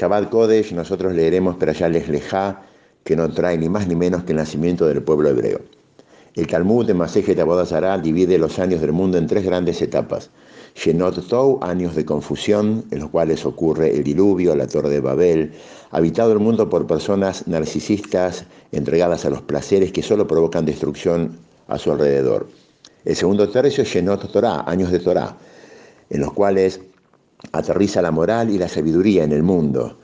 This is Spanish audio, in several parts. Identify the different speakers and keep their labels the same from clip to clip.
Speaker 1: Shabbat Kodesh nosotros leeremos Perayales Lejá, que no trae ni más ni menos que el nacimiento del pueblo hebreo. El Talmud de Masejet Abodazara divide los años del mundo en tres grandes etapas. Shenot Tou, años de confusión, en los cuales ocurre el diluvio, la torre de Babel, habitado el mundo por personas narcisistas entregadas a los placeres que solo provocan destrucción a su alrededor. El segundo tercio, Shenot Torah, años de Torah, en los cuales aterriza la moral y la sabiduría en el mundo.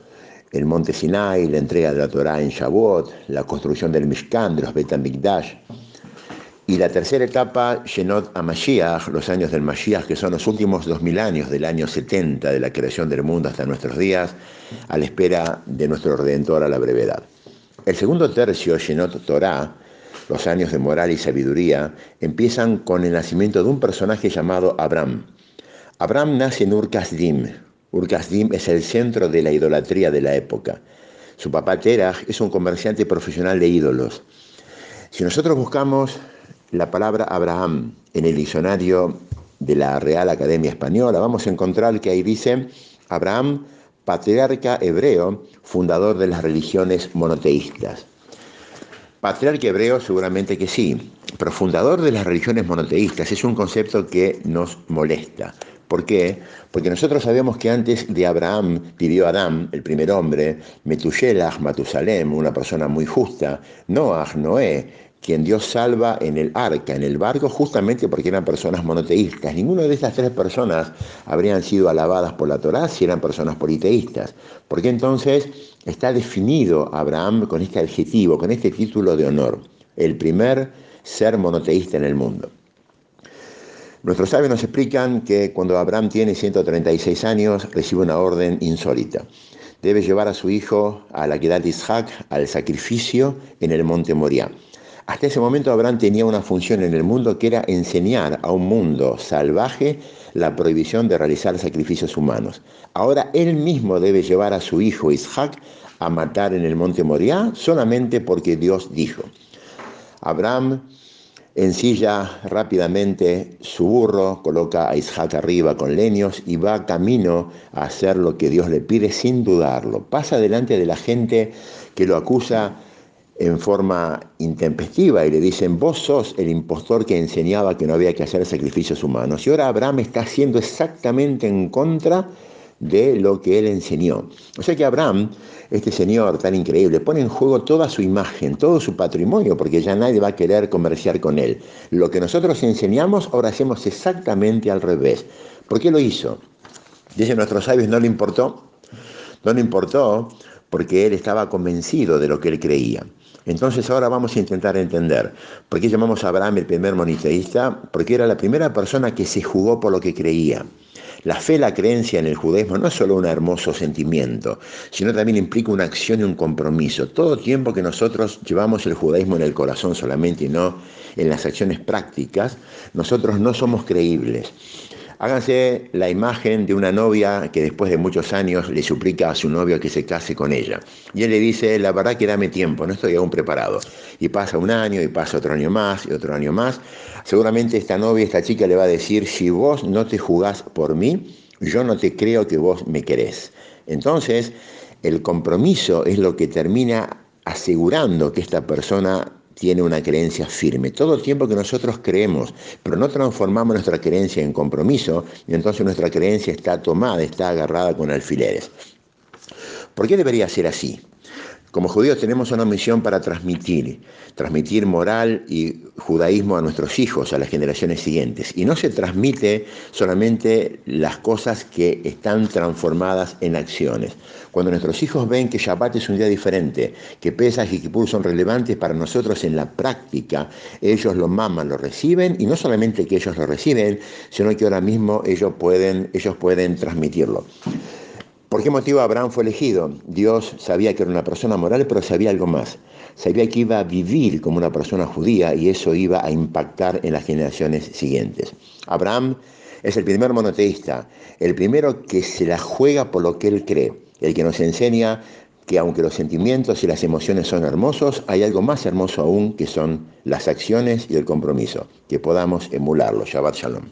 Speaker 1: El monte Sinai, la entrega de la Torah en Shavuot, la construcción del Mishkan, de los Betamikdash. Y la tercera etapa, Shenot a los años del Mashiach, que son los últimos dos mil años del año 70 de la creación del mundo hasta nuestros días, a la espera de nuestro Redentor a la brevedad. El segundo tercio, Shenot Torah, los años de moral y sabiduría, empiezan con el nacimiento de un personaje llamado Abraham. Abraham nace en Ur-Kasdim. Ur-Kasdim es el centro de la idolatría de la época. Su papá Terach es un comerciante profesional de ídolos. Si nosotros buscamos la palabra Abraham en el diccionario de la Real Academia Española, vamos a encontrar que ahí dice Abraham, patriarca hebreo, fundador de las religiones monoteístas. Patriarca hebreo seguramente que sí, pero fundador de las religiones monoteístas es un concepto que nos molesta. ¿Por qué? Porque nosotros sabemos que antes de Abraham vivió Adán, el primer hombre, Metushelach, Matusalem, una persona muy justa, Noah, Noé, quien Dios salva en el arca, en el barco, justamente porque eran personas monoteístas. Ninguna de estas tres personas habrían sido alabadas por la Torá si eran personas politeístas. Porque entonces está definido Abraham con este adjetivo, con este título de honor, el primer ser monoteísta en el mundo. Nuestros sabios nos explican que cuando Abraham tiene 136 años recibe una orden insólita. Debe llevar a su hijo a la de Isaac al sacrificio en el monte Moriah. Hasta ese momento Abraham tenía una función en el mundo que era enseñar a un mundo salvaje la prohibición de realizar sacrificios humanos. Ahora él mismo debe llevar a su hijo Isaac a matar en el monte Moriah solamente porque Dios dijo. Abraham ensilla rápidamente su burro, coloca a Isaac arriba con leños y va camino a hacer lo que Dios le pide sin dudarlo. Pasa delante de la gente que lo acusa en forma intempestiva y le dicen, vos sos el impostor que enseñaba que no había que hacer sacrificios humanos. Y ahora Abraham está haciendo exactamente en contra de lo que él enseñó. O sea que Abraham, este señor tan increíble, pone en juego toda su imagen, todo su patrimonio, porque ya nadie va a querer comerciar con él. Lo que nosotros enseñamos, ahora hacemos exactamente al revés. ¿Por qué lo hizo? Dice nuestros sabios, no le importó. No le importó porque él estaba convencido de lo que él creía. Entonces ahora vamos a intentar entender por qué llamamos a Abraham el primer moniteísta, porque era la primera persona que se jugó por lo que creía. La fe, la creencia en el judaísmo no es solo un hermoso sentimiento, sino también implica una acción y un compromiso. Todo tiempo que nosotros llevamos el judaísmo en el corazón solamente y no en las acciones prácticas, nosotros no somos creíbles. Háganse la imagen de una novia que después de muchos años le suplica a su novio que se case con ella. Y él le dice, la verdad que dame tiempo, no estoy aún preparado. Y pasa un año, y pasa otro año más, y otro año más. Seguramente esta novia, esta chica le va a decir, si vos no te jugás por mí, yo no te creo que vos me querés. Entonces, el compromiso es lo que termina asegurando que esta persona tiene una creencia firme. Todo el tiempo que nosotros creemos, pero no transformamos nuestra creencia en compromiso, y entonces nuestra creencia está tomada, está agarrada con alfileres. ¿Por qué debería ser así? Como judíos tenemos una misión para transmitir, transmitir moral y judaísmo a nuestros hijos, a las generaciones siguientes. Y no se transmite solamente las cosas que están transformadas en acciones. Cuando nuestros hijos ven que Shabbat es un día diferente, que Pesach y Kippur son relevantes para nosotros en la práctica, ellos lo maman, lo reciben, y no solamente que ellos lo reciben, sino que ahora mismo ellos pueden, ellos pueden transmitirlo. ¿Por qué motivo Abraham fue elegido? Dios sabía que era una persona moral, pero sabía algo más. Sabía que iba a vivir como una persona judía y eso iba a impactar en las generaciones siguientes. Abraham es el primer monoteísta, el primero que se la juega por lo que él cree, el que nos enseña que aunque los sentimientos y las emociones son hermosos, hay algo más hermoso aún que son las acciones y el compromiso, que podamos emularlo. Shabbat Shalom.